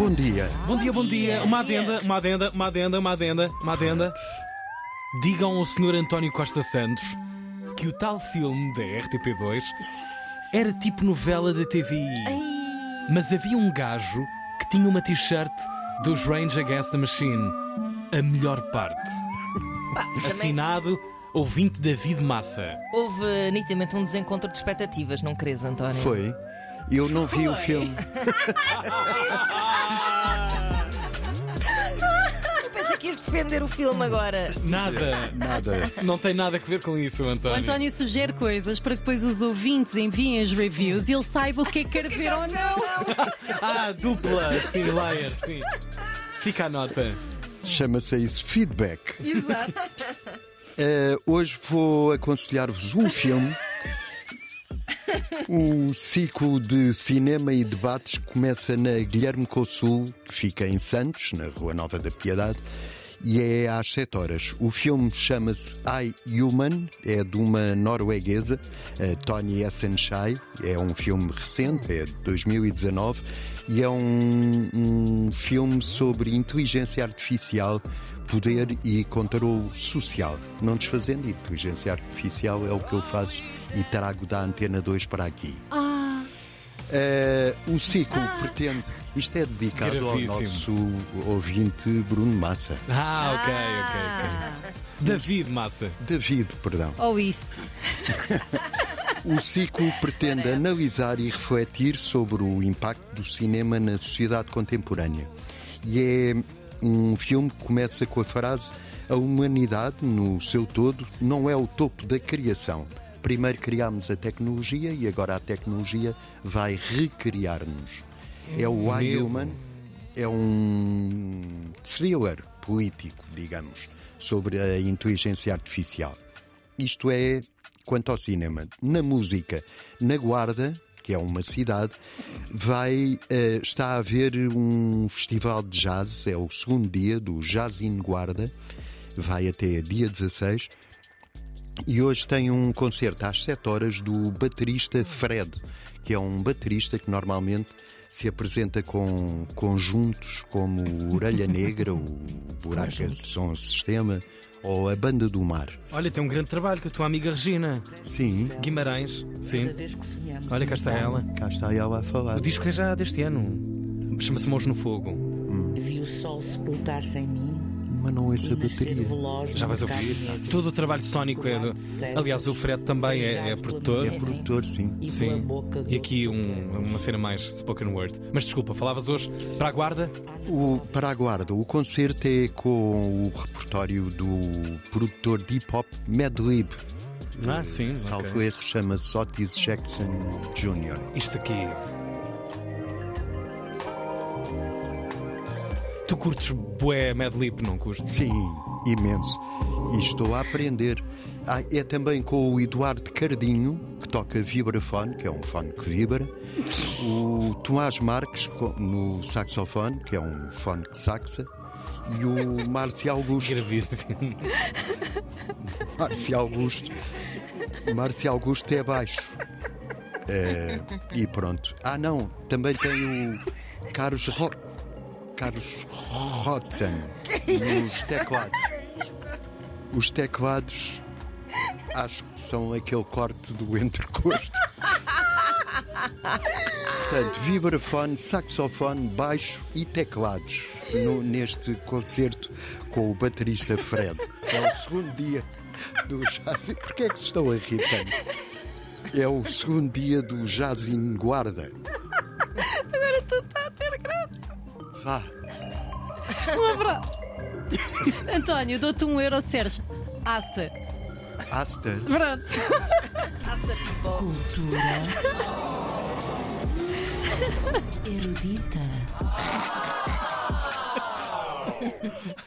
Bom dia. Bom dia, bom dia. Uma adenda, uma adenda, uma adenda, uma adenda, uma adenda. Digam ao Sr. António Costa Santos que o tal filme da RTP2 era tipo novela da TVI. Mas havia um gajo que tinha uma t-shirt dos Rage Against the Machine. A melhor parte. Assinado ouvinte David Massa. Houve nitidamente um desencontro de expectativas, não crees, António? Foi. Eu não vi o filme. Ias defender o filme agora. Nada. Nada. Não tem nada a ver com isso, O António. António sugere coisas para que depois os ouvintes enviem as reviews e ele saiba o que é que quer ver ou não. Ah, dupla, sim, layer, sim. Fica a nota. Chama-se isso feedback. Exato. Eh, hoje vou aconselhar-vos um filme. O ciclo de cinema e debates começa na Guilherme Consul, que fica em Santos, na Rua Nova da Piedade, e é às 7 horas. O filme chama-se I Human, é de uma norueguesa, Tony Essenshai. É um filme recente, é de 2019, e é um, um filme sobre inteligência artificial, poder e controle social. Não desfazendo inteligência artificial é o que eu faço e trago da Antena 2 para aqui. Ah, Eh, o ciclo pretende. Isto é dedicado ao Gravíssimo. nosso ouvinte Bruno Massa. Ah, ok, ok, ok. David Massa. David, perdão. ou isso. O ciclo pretende analisar e refletir sobre o impacto do cinema na sociedade contemporânea. E é um filme que começa com a frase: A humanidade, no seu todo, não é o topo da criação. Primeiro criámos a tecnologia e agora a tecnologia vai recriar-nos. É o I Meu. Human, é um thriller político, digamos, sobre a inteligência artificial. Isto é quanto ao cinema. Na música, na Guarda, que é uma cidade, vai eh, está a haver um festival de jazz, é o segundo dia do Jazz in Guarda, vai até dia 16. E hoje tem um concerto às 7 horas do baterista Fred, que é um baterista que normalmente se apresenta com conjuntos como o Orelha Negra, o Buraca Som Sistema ou a Banda do Mar. Olha, tem um grande trabalho com a tua amiga Regina Sim, Guimarães. Sim. Olha, cá está ela. cá está ela a falar. O disco é já deste ano. Chama-se Mãos no Fogo. Vi o sol sepultar-se em mim Mas não ouço a bateria. Já vais ouvir. negro. Todo o trabalho sónico é do. Aliás, o Fred também é, é produtor. É produtor, sim. E Sim. E aqui um- uma cena mais spoken word. Mas desculpa, falavas hoje para a guarda? O, para a guarda, o concerto é com o repertório do produtor de hip hop Madlib. Ah, sim. Salvo ok. erro, chama-se Otis Jackson Jr. Isto aqui. Tu curtes bué Madlib, não curtes? Sim, imenso. E estou a aprender. Ah, é também com o Eduardo Cardinho, que toca vibrafone, que é um fone que vibra. O Tomás Marques no saxofone, que é um fone que saxa. E o Márcio Augusto. Gravíssimo. Márcio Augusto. Márcio Augusto é baixo. É, e pronto. Ah, não, também tem o Carlos Ro... Carlos Rotzen nos teclados. Os teclados acho que são aquele corte do entrecosto. Portanto, vibrafone, saxofone, baixo e teclados no- neste concerto com o baterista Fred. É o segundo dia do Jazz. Porquê é que se estão a rir tanto? É o segundo dia do Jazz in Guarda. Agora tu está a ter graça. Vá. Um abraço. António, dou-te um euro, Sérgio. Asta. Aster. Pronto. Erudita.